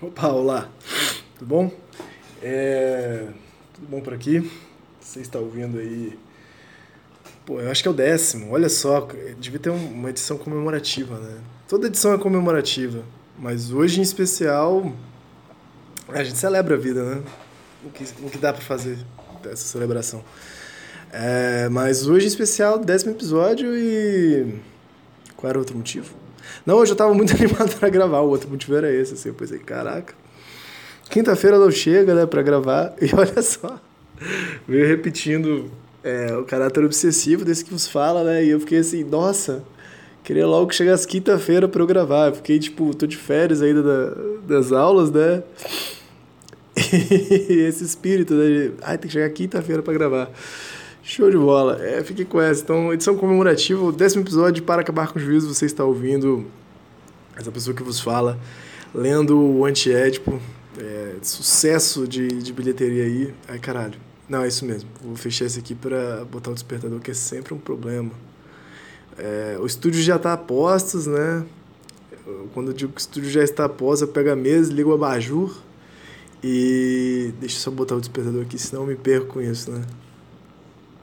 Opa, olá, tudo bom? É... Tudo bom por aqui? Você está ouvindo aí. Pô, eu acho que é o décimo, olha só, devia ter uma edição comemorativa, né? Toda edição é comemorativa, mas hoje em especial a gente celebra a vida, né? O que, o que dá para fazer dessa celebração. É, mas hoje em especial, décimo episódio e. Qual era o outro motivo? Não, hoje eu tava muito animado para gravar, o outro motivo era esse, assim, eu pensei, caraca. Quinta-feira não chega, né, pra gravar, e olha só, veio repetindo é, o caráter obsessivo desse que vos fala, né, e eu fiquei assim, nossa, queria logo que chegasse quinta-feira pra eu gravar, eu fiquei, tipo, tô de férias ainda da, das aulas, né, e esse espírito, né, de, ai, tem que chegar quinta-feira pra gravar. Show de bola. É, fiquei com essa. Então, edição comemorativa, o décimo episódio Para Acabar com o Juízo. Você está ouvindo essa pessoa que vos fala, lendo o Antiédipo. É, sucesso de, de bilheteria aí. Ai, caralho. Não, é isso mesmo. Vou fechar esse aqui para botar o despertador, que é sempre um problema. É, o estúdio já está a postos, né? Quando eu digo que o estúdio já está a postos, eu pego a mesa, ligo o abajur e deixa eu só botar o despertador aqui, senão eu me perco com isso, né?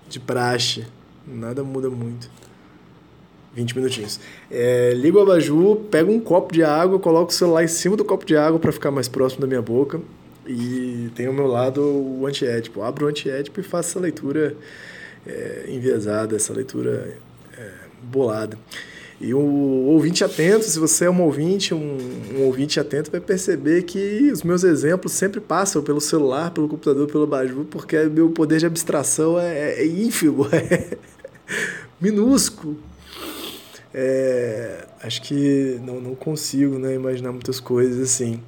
De praxe. Nada muda muito. 20 minutinhos. É, ligo o abajur, pego um copo de água, coloco o celular em cima do copo de água para ficar mais próximo da minha boca. E tem ao meu lado o antiétipo. Abro o antiétipo e faço essa leitura é, enviesada, essa leitura é, bolada. E o ouvinte atento, se você é um ouvinte, um, um, ouvinte atento, vai perceber que os meus exemplos sempre passam pelo celular, pelo computador, pelo baju, porque meu poder de abstração é, é ínfimo, é minúsculo. É, acho que não, não consigo né, imaginar muitas coisas assim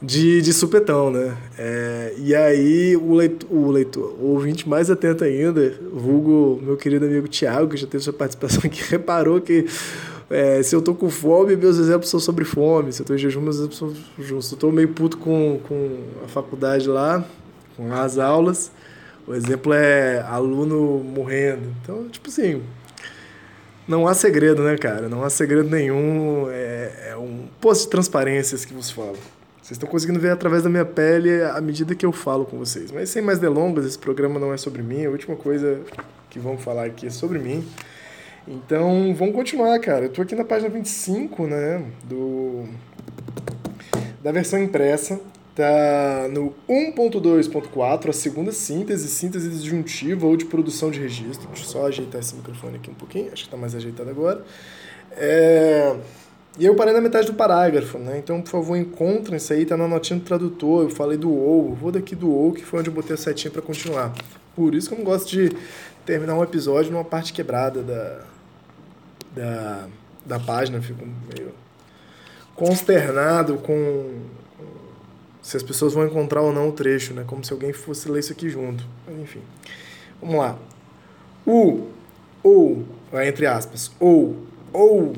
de, de supetão, né? É, e aí o leitor, o leitor, o ouvinte mais atento ainda, vulgo meu querido amigo Tiago, que já teve sua participação aqui, reparou que é, se eu tô com fome, meus exemplos são sobre fome. Se eu tô em jejum, meus exemplos são justos. Se eu tô meio puto com, com a faculdade lá, com as aulas, o exemplo é aluno morrendo. Então, tipo assim, não há segredo, né, cara? Não há segredo nenhum. É, é um posto de transparências que vos falo. Vocês estão conseguindo ver através da minha pele à medida que eu falo com vocês. Mas sem mais delongas, esse programa não é sobre mim. A última coisa que vamos falar aqui é sobre mim. Então, vamos continuar, cara. Eu tô aqui na página 25, né, do da versão impressa. Tá no 1.2.4, a segunda síntese, síntese disjuntiva ou de produção de registro. Deixa eu só ajeitar esse microfone aqui um pouquinho, acho que está mais ajeitado agora. É... E eu parei na metade do parágrafo, né? Então, por favor, encontrem isso aí, tá na notinha do tradutor. Eu falei do ou, vou daqui do ou, que foi onde eu botei a setinha para continuar. Por isso que eu não gosto de terminar um episódio numa parte quebrada da, da, da página, fico meio consternado com se as pessoas vão encontrar ou não o trecho, né? Como se alguém fosse ler isso aqui junto. Mas, enfim. Vamos lá. O, ou, entre aspas, ou, ou,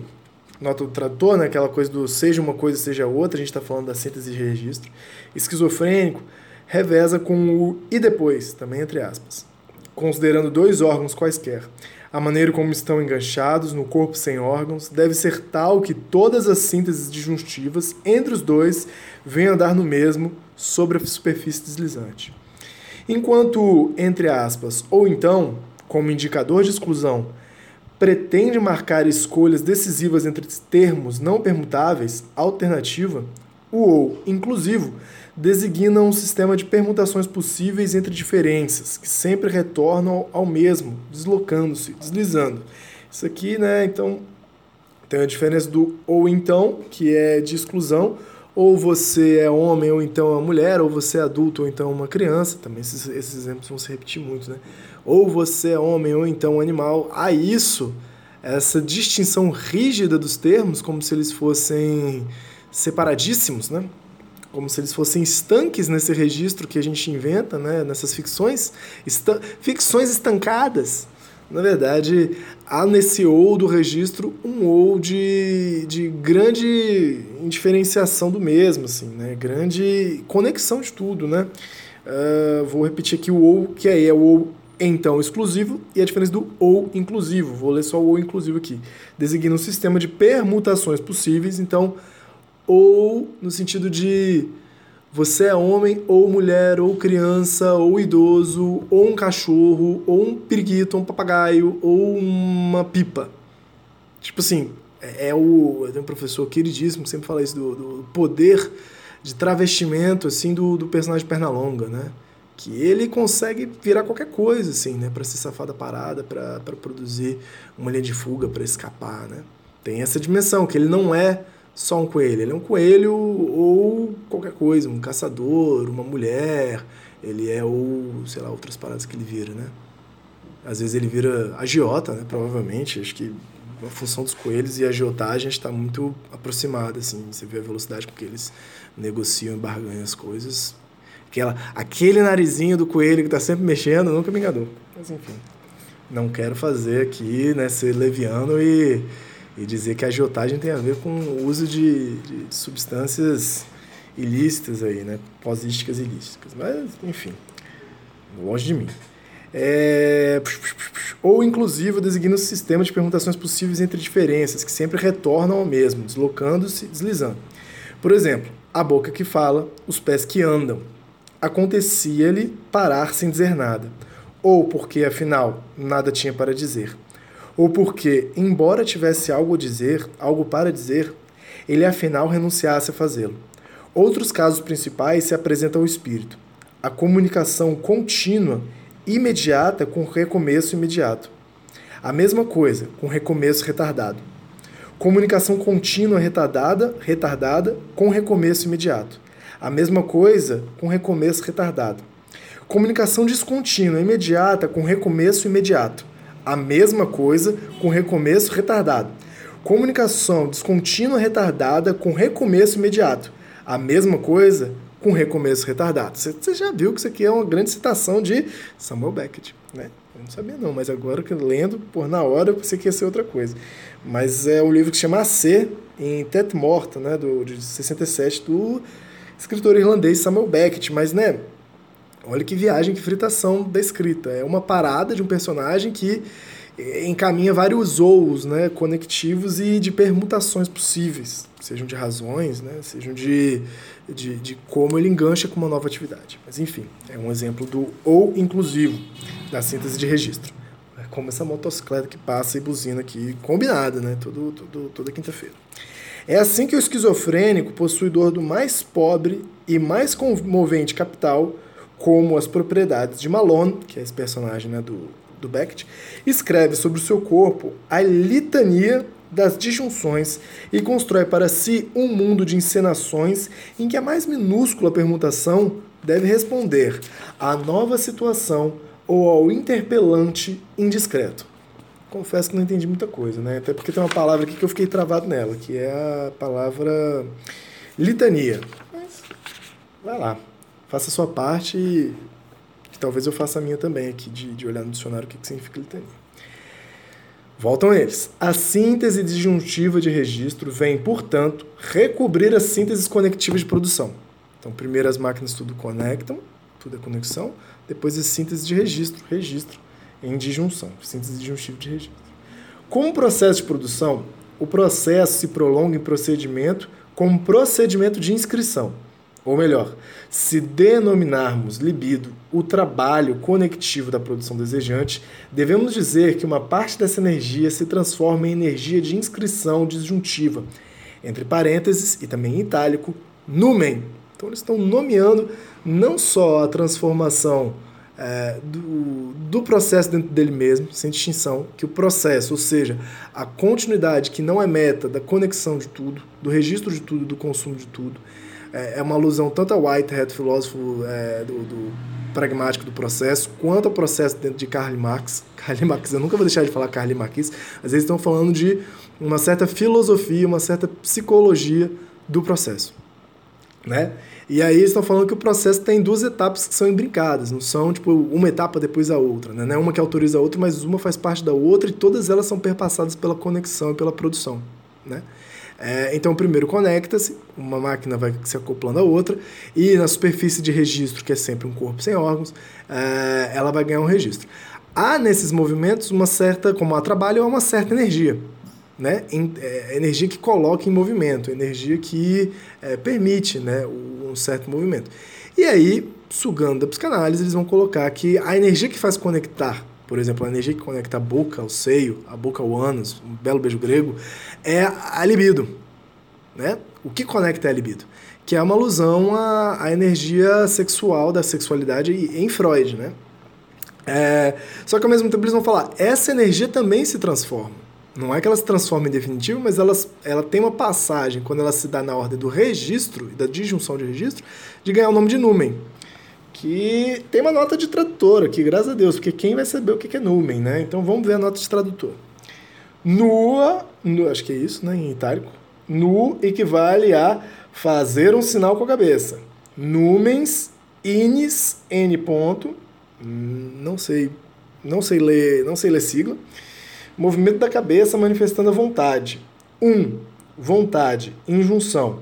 nota do tradutor, né? Aquela coisa do seja uma coisa, seja outra, a gente está falando da síntese de registro. Esquizofrênico, reveza com o e depois, também entre aspas. Considerando dois órgãos quaisquer. A maneira como estão enganchados no corpo sem órgãos deve ser tal que todas as sínteses disjuntivas entre os dois venham a dar no mesmo sobre a superfície deslizante. Enquanto, entre aspas, ou então, como indicador de exclusão, pretende marcar escolhas decisivas entre termos não permutáveis, alternativa, o ou inclusivo designa um sistema de permutações possíveis entre diferenças, que sempre retornam ao mesmo, deslocando-se, deslizando. Isso aqui, né, então, tem a diferença do ou então, que é de exclusão, ou você é homem ou então é mulher, ou você é adulto ou então é uma criança, também esses, esses exemplos vão se repetir muito, né? Ou você é homem ou então animal. A isso essa distinção rígida dos termos, como se eles fossem separadíssimos, né? como se eles fossem estanques nesse registro que a gente inventa, né? nessas ficções, esta ficções estancadas. Na verdade, há nesse ou do registro um ou de, de grande indiferenciação do mesmo, assim, né? grande conexão de tudo. Né? Uh, vou repetir aqui o ou, que aí é o ou então exclusivo e a diferença do ou inclusivo. Vou ler só o ou inclusivo aqui. Designa um sistema de permutações possíveis, então ou no sentido de você é homem ou mulher ou criança ou idoso ou um cachorro ou um periquito, um papagaio ou uma pipa. Tipo assim, é, é o eu tenho um professor queridíssimo que sempre fala isso do, do poder de travestimento assim do, do personagem Pernalonga, né? Que ele consegue virar qualquer coisa assim, né, para se safar da parada, para produzir uma linha de fuga, para escapar, né? Tem essa dimensão que ele não é só um coelho. Ele é um coelho ou qualquer coisa, um caçador, uma mulher. Ele é ou, sei lá, outras paradas que ele vira, né? Às vezes ele vira agiota, né? Provavelmente. Acho que a função dos coelhos e a agiotagem está muito aproximada, assim. Você vê a velocidade com que eles negociam e barganham as coisas. Aquela, aquele narizinho do coelho que está sempre mexendo nunca me enganou. Mas enfim, não quero fazer aqui, né? Ser leviano e e dizer que a agiotagem tem a ver com o uso de, de substâncias ilícitas aí, né? Posísticas ilícitas. Mas, enfim, longe de mim. É... Ou, inclusive, designa o sistema de permutações possíveis entre diferenças, que sempre retornam ao mesmo, deslocando-se, deslizando. Por exemplo, a boca que fala, os pés que andam. Acontecia-lhe parar sem dizer nada. Ou porque, afinal, nada tinha para dizer ou porque, embora tivesse algo a dizer, algo para dizer, ele afinal renunciasse a fazê-lo. Outros casos principais se apresentam ao espírito: a comunicação contínua, imediata com recomeço imediato. A mesma coisa com recomeço retardado. Comunicação contínua retardada, retardada com recomeço imediato. A mesma coisa com recomeço retardado. Comunicação descontínua imediata com recomeço imediato a mesma coisa com recomeço retardado. Comunicação descontínua retardada com recomeço imediato. A mesma coisa com recomeço retardado. Você já viu que isso aqui é uma grande citação de Samuel Beckett, né? Eu não sabia não, mas agora que lendo, por na hora, eu pensei que ia ser outra coisa. Mas é o livro que se chama A C, em Tete Morta, né, do, de 67, do escritor irlandês Samuel Beckett. Mas, né, Olha que viagem, que fritação da escrita. É uma parada de um personagem que eh, encaminha vários ous né, conectivos e de permutações possíveis, sejam de razões, né, sejam de, de, de como ele engancha com uma nova atividade. Mas enfim, é um exemplo do ou inclusivo da síntese de registro. É como essa motocicleta que passa e buzina aqui, combinada, né, todo, todo, toda quinta-feira. É assim que o esquizofrênico, possuidor do mais pobre e mais comovente capital, como as propriedades de Malone, que é esse personagem né, do, do Beckett, escreve sobre o seu corpo a litania das disjunções e constrói para si um mundo de encenações em que a mais minúscula permutação deve responder à nova situação ou ao interpelante indiscreto. Confesso que não entendi muita coisa, né? Até porque tem uma palavra aqui que eu fiquei travado nela, que é a palavra litania. Mas vai lá faça a sua parte e talvez eu faça a minha também aqui, de, de olhar no dicionário o que, que significa litania. Voltam eles. A síntese disjuntiva de registro vem, portanto, recobrir as sínteses conectivas de produção. Então, primeiro as máquinas tudo conectam, tudo é conexão, depois a síntese de registro, registro em disjunção, síntese disjuntiva de registro. Como processo de produção, o processo se prolonga em procedimento como procedimento de inscrição. Ou melhor, se denominarmos libido o trabalho conectivo da produção desejante, devemos dizer que uma parte dessa energia se transforma em energia de inscrição disjuntiva, entre parênteses e também em itálico, numen. Então eles estão nomeando não só a transformação é, do, do processo dentro dele mesmo, sem distinção, que o processo, ou seja, a continuidade que não é meta da conexão de tudo, do registro de tudo, do consumo de tudo, é, é uma alusão tanto a Whitehead, filósofo é, do, do, pragmático do processo, quanto ao processo dentro de Karl Marx. Karl Marx, eu nunca vou deixar de falar Karl Marx, mas eles estão falando de uma certa filosofia, uma certa psicologia do processo, né? E aí estão falando que o processo tem duas etapas que são embrincadas, não são tipo uma etapa depois a outra, né? Não é uma que autoriza a outra, mas uma faz parte da outra e todas elas são perpassadas pela conexão e pela produção, né? É, então, primeiro conecta-se, uma máquina vai se acoplando à outra, e na superfície de registro, que é sempre um corpo sem órgãos, é, ela vai ganhar um registro. Há nesses movimentos uma certa, como há trabalho, uma certa energia né, é, energia que coloca em movimento, energia que é, permite né, um certo movimento. E aí, sugando da psicanálise, eles vão colocar que a energia que faz conectar, por exemplo, a energia que conecta a boca ao seio, a boca ao ânus, um belo beijo grego, é a libido. Né? O que conecta é a libido? Que é uma alusão à, à energia sexual da sexualidade em Freud. Né? É, só que ao mesmo tempo eles vão falar, essa energia também se transforma. Não é que ela se transforma em definitivo, mas ela, ela tem uma passagem, quando ela se dá na ordem do registro e da disjunção de registro, de ganhar o nome de numen. Que tem uma nota de tradutor aqui, graças a Deus, porque quem vai saber o que é numen, né? Então vamos ver a nota de tradutor. Nua, nu, acho que é isso, né, em itálico. Nu equivale a fazer um sinal com a cabeça. Numens, inis, n ponto, hum, não sei, não sei ler, não sei ler sigla Movimento da cabeça manifestando a vontade. 1. Um, vontade, injunção.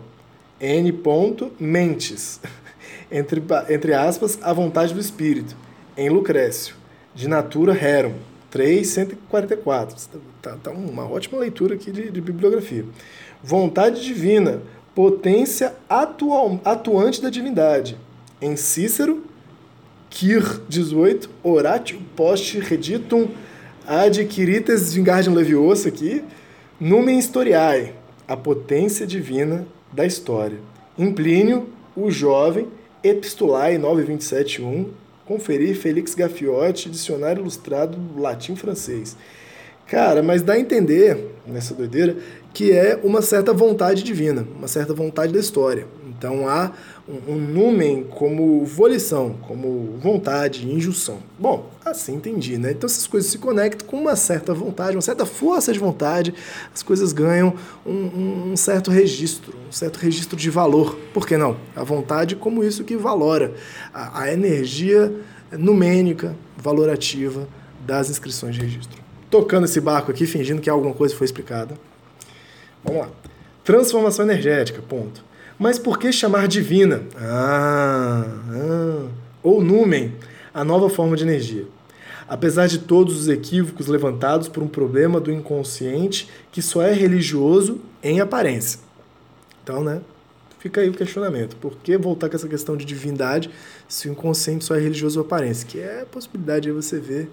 N. Ponto, mentes. entre, entre aspas, a vontade do espírito. Em Lucrécio. De natura Herum. 344. Tá, tá uma ótima leitura aqui de, de bibliografia. Vontade divina, potência atual, atuante da divindade. Em Cícero, Kir 18, Oratio post reditum adquirites vingardium leviosa aqui, numen historiae, a potência divina da história. Em Plínio, o jovem, Epistulae 927.1, conferir Felix Gaffiotti, dicionário ilustrado latim-francês. Cara, mas dá a entender, nessa doideira, que é uma certa vontade divina, uma certa vontade da história. Então há um, um numen como volição, como vontade, injunção. Bom, assim entendi, né? Então essas coisas se conectam com uma certa vontade, uma certa força de vontade, as coisas ganham um, um certo registro, um certo registro de valor. Por que não? A vontade como isso que valora a, a energia numênica, valorativa das inscrições de registro. Tocando esse barco aqui, fingindo que alguma coisa foi explicada. Vamos lá. Transformação energética, ponto. Mas por que chamar divina? Ah, ah. Ou numen, a nova forma de energia. Apesar de todos os equívocos levantados por um problema do inconsciente que só é religioso em aparência. Então, né? Fica aí o questionamento. Por que voltar com essa questão de divindade se o inconsciente só é religioso em aparência? Que é a possibilidade de você ver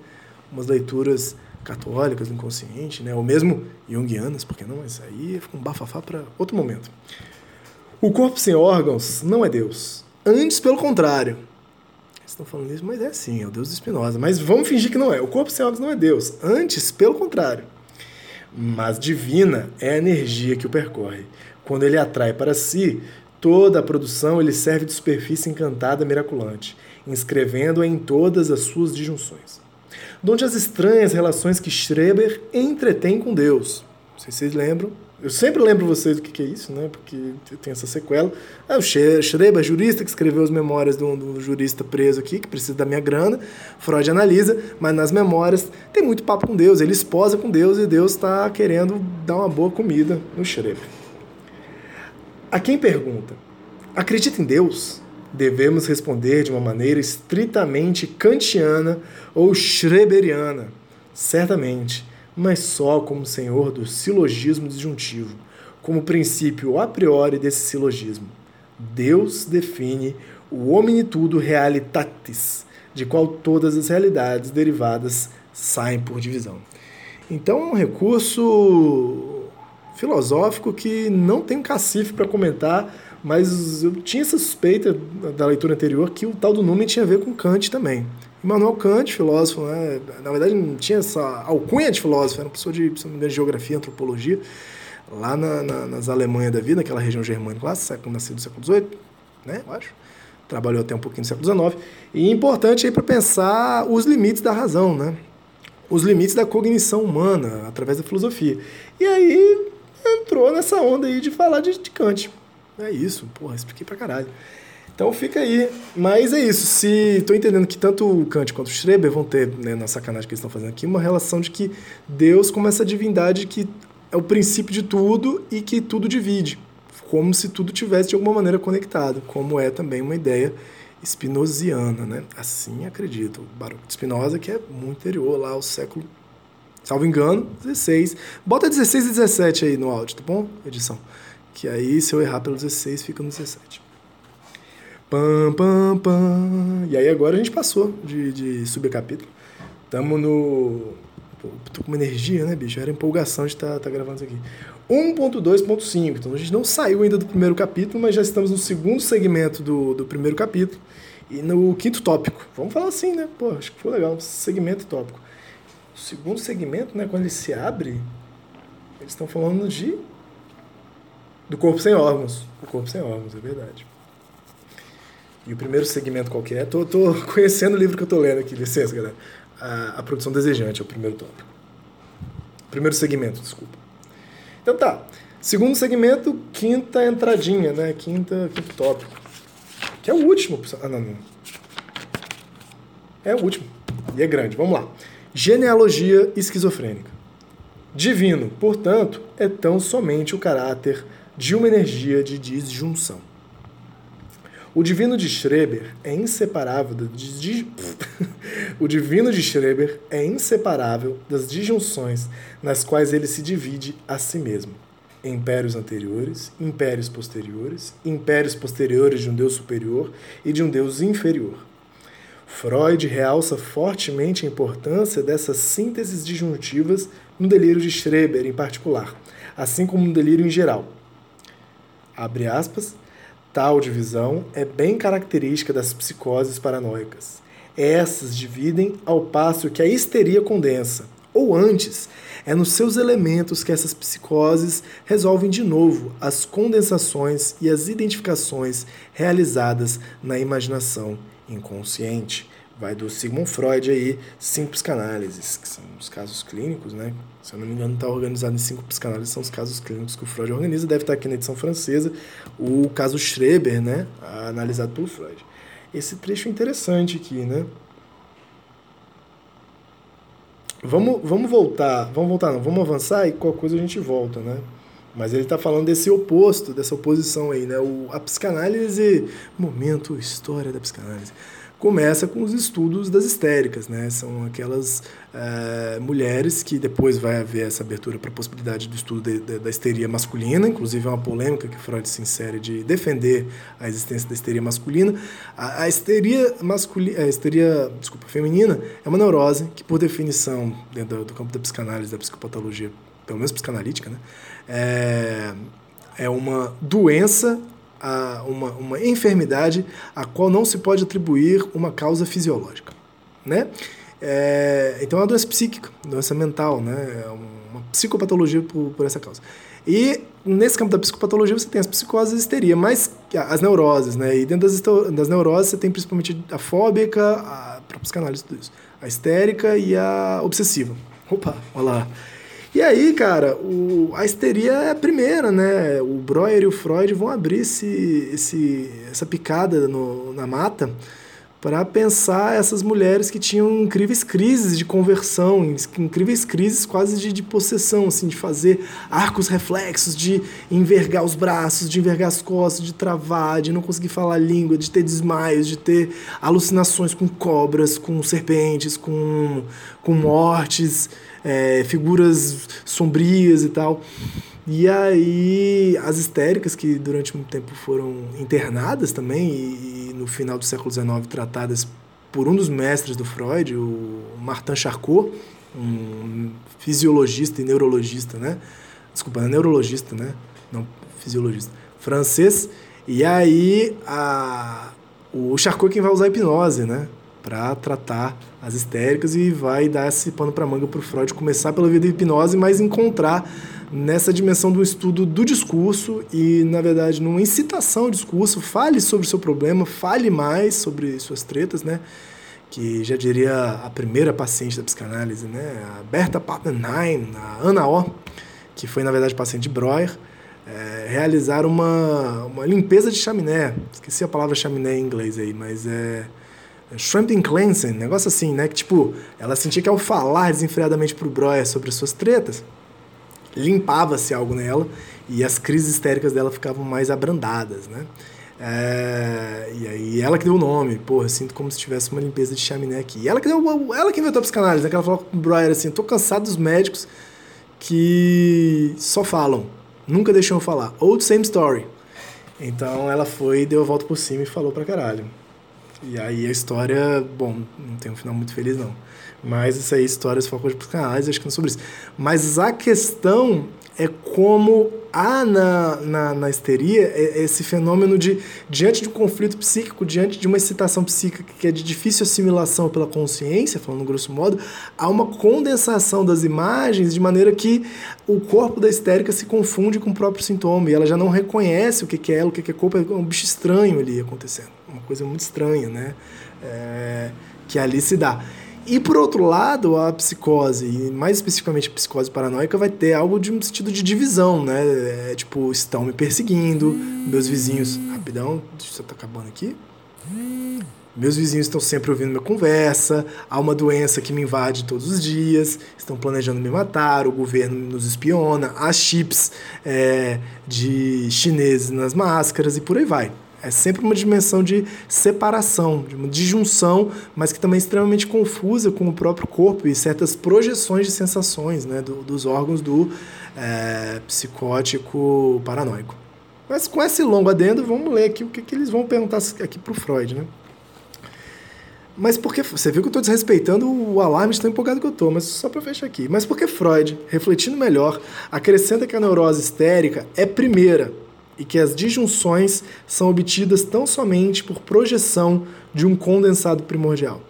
umas leituras católicas do inconsciente, né? ou mesmo junguianas, por que não? Mas aí fica um bafafá para outro momento. O corpo sem órgãos não é Deus. Antes, pelo contrário. Estão falando isso, mas é assim, é o Deus de Spinoza. Mas vamos fingir que não é. O corpo sem órgãos não é Deus. Antes, pelo contrário. Mas divina é a energia que o percorre. Quando ele atrai para si toda a produção, ele serve de superfície encantada miraculante, inscrevendo-a em todas as suas disjunções. Donde as estranhas relações que Schreber entretém com Deus. Não sei se vocês lembram, eu sempre lembro vocês do que, que é isso, né? Porque tem essa sequela. É o Schreber, jurista, que escreveu as memórias do, do jurista preso aqui, que precisa da minha grana. Freud analisa, mas nas memórias tem muito papo com Deus. Ele esposa com Deus e Deus está querendo dar uma boa comida no Schreber. A quem pergunta, acredita em Deus? Devemos responder de uma maneira estritamente kantiana ou schreberiana. Certamente mas só como senhor do silogismo disjuntivo, como princípio a priori desse silogismo. Deus define o hominitudo realitatis, de qual todas as realidades derivadas saem por divisão. Então é um recurso filosófico que não tem cacife para comentar, mas eu tinha essa suspeita da leitura anterior que o tal do Numen tinha a ver com Kant também. Immanuel Kant, filósofo, né? na verdade não tinha essa alcunha de filósofo, era uma pessoa de, de geografia, antropologia, lá na, na, nas Alemanhas da vida, naquela região germânica lá, século, nascido do século XVIII, né, eu acho. Trabalhou até um pouquinho no século XIX. E importante aí para pensar os limites da razão, né? Os limites da cognição humana, através da filosofia. E aí entrou nessa onda aí de falar de, de Kant. É isso, porra, expliquei pra caralho. Então fica aí. Mas é isso. Se estou entendendo que tanto o Kant quanto o Schreber vão ter, né, na sacanagem que eles estão fazendo aqui, uma relação de que Deus, como essa divindade que é o princípio de tudo e que tudo divide, como se tudo tivesse de alguma maneira conectado, como é também uma ideia spinosiana, né? Assim acredito. Baroque de Spinoza, que é muito anterior lá ao século, salvo engano, 16. Bota 16 e 17 aí no áudio, tá bom? Edição. Que aí, se eu errar pelo 16, fica no 17. Pam, pam, pam. E aí agora a gente passou de, de subcapítulo. Tamo no. Pô, tô com uma energia, né, bicho? Era empolgação de estar tá, tá gravando isso aqui. 1.2.5. Então a gente não saiu ainda do primeiro capítulo, mas já estamos no segundo segmento do, do primeiro capítulo. E no quinto tópico. Vamos falar assim, né? Pô, acho que foi legal. Segmento tópico. O segundo segmento, né, quando ele se abre, eles estão falando de. do corpo sem órgãos. O corpo sem órgãos, é verdade. E o primeiro segmento qualquer, tô, tô conhecendo o livro que eu tô lendo aqui, licença, galera. A, a produção desejante é o primeiro tópico. Primeiro segmento, desculpa. Então tá. Segundo segmento, quinta entradinha, né? Quinta, quinto tópico. Que é o último. Ah, não, não. É o último. E é grande. Vamos lá. Genealogia esquizofrênica. Divino, portanto, é tão somente o caráter de uma energia de disjunção. O divino de Schreber é inseparável das o divino de Schreber é inseparável das disjunções nas quais ele se divide a si mesmo. Impérios anteriores, impérios posteriores, impérios posteriores de um deus superior e de um deus inferior. Freud realça fortemente a importância dessas sínteses disjuntivas no delírio de Schreber em particular, assim como no delírio em geral. Abre aspas, Tal divisão é bem característica das psicoses paranoicas. Essas dividem ao passo que a histeria condensa, ou antes, é nos seus elementos que essas psicoses resolvem de novo as condensações e as identificações realizadas na imaginação inconsciente vai do Sigmund Freud aí, cinco psicanálises, que são os casos clínicos, né? Se eu não me engano, está organizado em cinco psicanálises, são os casos clínicos que o Freud organiza, deve estar aqui na edição francesa, o caso Schreber, né? Analisado pelo Freud. Esse trecho é interessante aqui, né? Vamos, vamos voltar, vamos voltar não, vamos avançar e qualquer coisa a gente volta, né? Mas ele está falando desse oposto, dessa oposição aí, né? O, a psicanálise, momento, história da psicanálise começa com os estudos das histéricas, né? São aquelas é, mulheres que depois vai haver essa abertura para a possibilidade do estudo de, de, da histeria masculina, inclusive é uma polêmica que Freud se insere de defender a existência da histeria masculina. A, a histeria masculina, a histeria, desculpa, feminina é uma neurose que, por definição, dentro do, do campo da psicanálise, da psicopatologia, pelo menos psicanalítica, né? É, é uma doença a uma, uma enfermidade a qual não se pode atribuir uma causa fisiológica, né? É, então é uma doença psíquica, doença mental, né? É uma psicopatologia por, por essa causa. E nesse campo da psicopatologia você tem as psicoses e histeria, mas as neuroses, né? E dentro das, das neuroses você tem principalmente a fóbica, a, para psicanálise tudo isso, a histérica e a obsessiva. Opa, olha lá. E aí, cara, o, a histeria é a primeira, né? O Breuer e o Freud vão abrir esse, esse, essa picada no, na mata para pensar essas mulheres que tinham incríveis crises de conversão, incríveis crises quase de, de possessão, assim, de fazer arcos reflexos, de envergar os braços, de envergar as costas, de travar, de não conseguir falar a língua, de ter desmaios, de ter alucinações com cobras, com serpentes, com, com mortes é, figuras sombrias e tal. E aí, as histéricas, que durante muito tempo foram internadas também, e, e no final do século XIX tratadas por um dos mestres do Freud, o Martin Charcot, um fisiologista e neurologista, né? Desculpa, é neurologista, né? Não, fisiologista. Francês. E aí, a, o Charcot é quem vai usar a hipnose, né? Para tratar as histéricas e vai dar esse pano para manga para o Freud começar pela via da hipnose, mas encontrar nessa dimensão do estudo do discurso e, na verdade, numa incitação ao discurso. Fale sobre o seu problema, fale mais sobre suas tretas, né? Que já diria a primeira paciente da psicanálise, né? A Berta Pappenheim, a Ana O, que foi, na verdade, paciente de Breuer, é, realizar uma, uma limpeza de chaminé. Esqueci a palavra chaminé em inglês aí, mas é. Shrimping cleansing, negócio assim, né? Que tipo, ela sentia que ao falar desenfreadamente pro Breuer sobre as suas tretas, limpava-se algo nela e as crises histéricas dela ficavam mais abrandadas, né? É, e aí ela que deu o nome, porra, sinto como se tivesse uma limpeza de chaminé aqui. E ela que deu, ela que inventou a psicanálise, né? Que ela falou com o Breuer assim, tô cansado dos médicos que só falam, nunca deixam eu falar. Old same story. Então ela foi, deu a volta por cima e falou pra caralho. E aí a história, bom, não tem um final muito feliz não. Mas isso aí, histórias focam de psicanálise, acho que não é sobre isso. Mas a questão é como há na, na, na histeria esse fenômeno de, diante de um conflito psíquico, diante de uma excitação psíquica que é de difícil assimilação pela consciência, falando grosso modo, há uma condensação das imagens de maneira que o corpo da histérica se confunde com o próprio sintoma e ela já não reconhece o que é ela, o que é corpo, é um bicho estranho ali acontecendo, uma coisa muito estranha, né? É, que ali se dá. E por outro lado, a psicose, e mais especificamente a psicose paranoica, vai ter algo de um sentido de divisão, né? É, tipo, estão me perseguindo, meus vizinhos. Rapidão, deixa eu tá acabando aqui. Meus vizinhos estão sempre ouvindo minha conversa, há uma doença que me invade todos os dias, estão planejando me matar, o governo nos espiona, há chips é, de chineses nas máscaras e por aí vai. É sempre uma dimensão de separação, de uma disjunção, mas que também é extremamente confusa com o próprio corpo e certas projeções de sensações né, do, dos órgãos do é, psicótico paranoico. Mas com esse longo adendo, vamos ler aqui o que, que eles vão perguntar aqui para o Freud. Né? Mas por que. Você viu que eu estou desrespeitando o alarme tão empolgado que eu estou, mas só para fechar aqui. Mas por que Freud, refletindo melhor, acrescenta que a neurose histérica é primeira e que as disjunções são obtidas tão somente por projeção de um condensado primordial.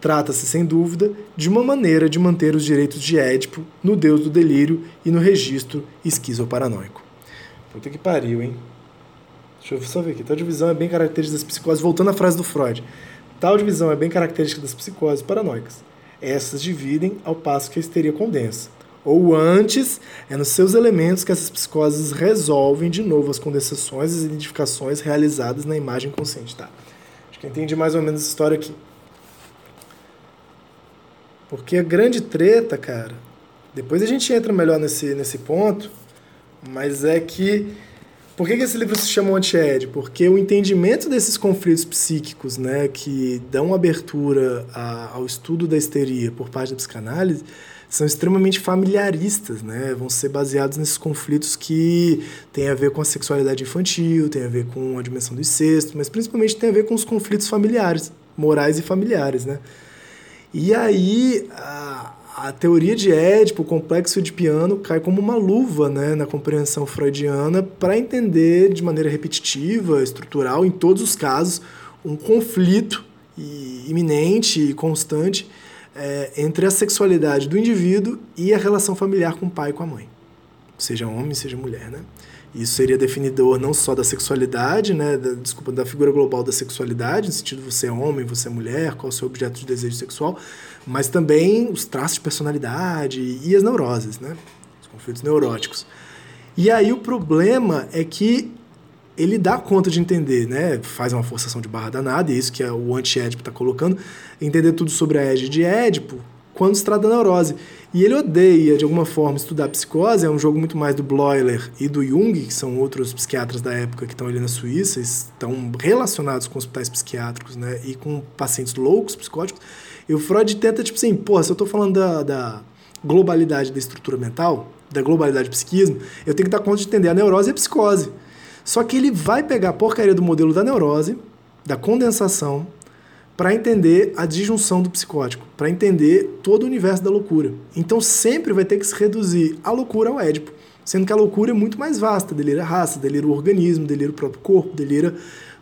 Trata-se, sem dúvida, de uma maneira de manter os direitos de Édipo no deus do delírio e no registro esquizoparanoico. Puta que pariu, hein? Deixa eu só ver aqui. Tal divisão é bem característica das psicoses. Voltando à frase do Freud. Tal divisão é bem característica das psicoses paranoicas. Essas dividem ao passo que a histeria condensa ou antes, é nos seus elementos que essas psicoses resolvem de novo as condensações e as identificações realizadas na imagem consciente. Tá? Acho que entendi mais ou menos essa história aqui. Porque a grande treta, cara, depois a gente entra melhor nesse, nesse ponto, mas é que. Por que, que esse livro se chama Anti-Ed? Porque o entendimento desses conflitos psíquicos, né, que dão abertura a, ao estudo da histeria por parte da psicanálise, são extremamente familiaristas, né? Vão ser baseados nesses conflitos que têm a ver com a sexualidade infantil, tem a ver com a dimensão do incesto, mas principalmente tem a ver com os conflitos familiares, morais e familiares, né? E aí a, a teoria de Édipo, o complexo de piano, cai como uma luva né, na compreensão freudiana para entender de maneira repetitiva, estrutural, em todos os casos, um conflito iminente e constante é, entre a sexualidade do indivíduo e a relação familiar com o pai e com a mãe, seja homem, seja mulher, né? Isso seria definidor não só da sexualidade, né, da, desculpa, da figura global da sexualidade, no sentido você é homem, você é mulher, qual é o seu objeto de desejo sexual, mas também os traços de personalidade e as neuroses, né, os conflitos neuróticos. E aí o problema é que ele dá conta de entender, né? Faz uma forçação de barra danada, e é isso que é o anti-Édipo está colocando, entender tudo sobre a égide de Édipo quando se trata da neurose. E ele odeia, de alguma forma, estudar psicose, é um jogo muito mais do Bloiler e do Jung, que são outros psiquiatras da época que estão ali na Suíça, estão relacionados com hospitais psiquiátricos, né? E com pacientes loucos, psicóticos. E o Freud tenta, tipo assim, porra, se eu estou falando da, da globalidade da estrutura mental, da globalidade do psiquismo, eu tenho que dar conta de entender a neurose e a psicose. Só que ele vai pegar a porcaria do modelo da neurose, da condensação, para entender a disjunção do psicótico, para entender todo o universo da loucura. Então sempre vai ter que se reduzir a loucura ao Édipo, sendo que a loucura é muito mais vasta, delira a raça, delira o organismo, delira o próprio corpo, delira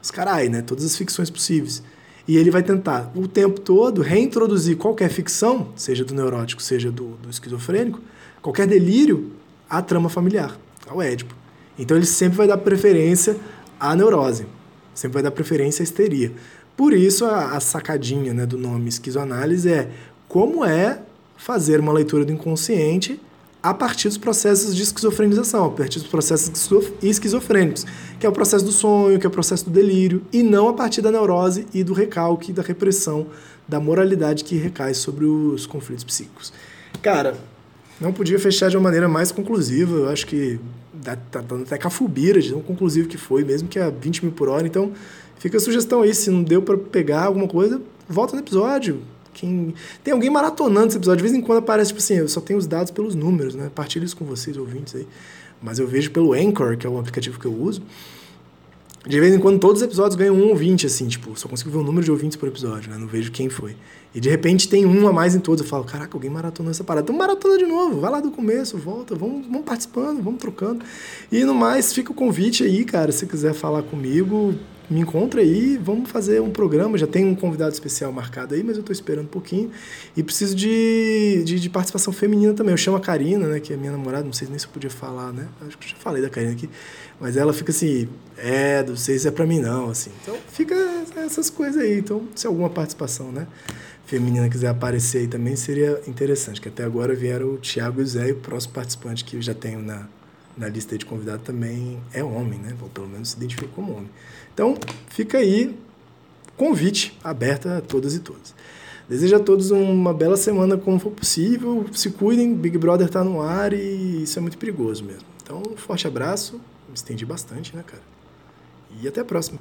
os carai, né? Todas as ficções possíveis. E ele vai tentar o tempo todo reintroduzir qualquer ficção, seja do neurótico, seja do, do esquizofrênico, qualquer delírio, a trama familiar, ao Édipo. Então ele sempre vai dar preferência à neurose, sempre vai dar preferência à histeria. Por isso a, a sacadinha né, do nome esquizoanálise é como é fazer uma leitura do inconsciente a partir dos processos de esquizofrenização, a partir dos processos esquizofrênicos, que é o processo do sonho, que é o processo do delírio, e não a partir da neurose e do recalque, da repressão, da moralidade que recai sobre os conflitos psíquicos. Cara, não podia fechar de uma maneira mais conclusiva, eu acho que tá, dando até cafubira de tão conclusivo que foi, mesmo que a 20 mil por hora, então fica a sugestão aí, se não deu para pegar alguma coisa, volta no episódio, quem... Tem alguém maratonando esse episódio. De vez em quando aparece, tipo assim, eu só tenho os dados pelos números, né? Partilho isso com vocês, ouvintes aí. Mas eu vejo pelo Anchor, que é o aplicativo que eu uso. De vez em quando todos os episódios ganham um ouvinte, assim, tipo, só consigo ver o número de ouvintes por episódio, né? Não vejo quem foi. E de repente tem um a mais em todos. Eu falo, caraca, alguém maratonou essa parada. Então maratona de novo, vai lá do começo, volta, vamos, vamos participando, vamos trocando. E no mais, fica o convite aí, cara, se quiser falar comigo, me encontra aí, vamos fazer um programa. Já tem um convidado especial marcado aí, mas eu estou esperando um pouquinho. E preciso de, de, de, participação feminina também. Eu chamo a Karina, né, que é minha namorada, não sei nem se eu podia falar, né? Acho que eu já falei da Karina aqui. Mas ela fica assim, é, não sei se é para mim não, assim. Então fica essas coisas aí. Então, se alguma participação, né? Feminina quiser aparecer aí também seria interessante, que até agora vieram o Thiago e o Zé, e o próximo participante que eu já tenho na, na lista de convidados também é homem, né? Ou pelo menos se identifica como homem. Então, fica aí convite aberto a todas e todos. Desejo a todos uma bela semana como for possível. Se cuidem, Big Brother está no ar e isso é muito perigoso mesmo. Então, um forte abraço. Me estendi bastante, né, cara? E até a próxima.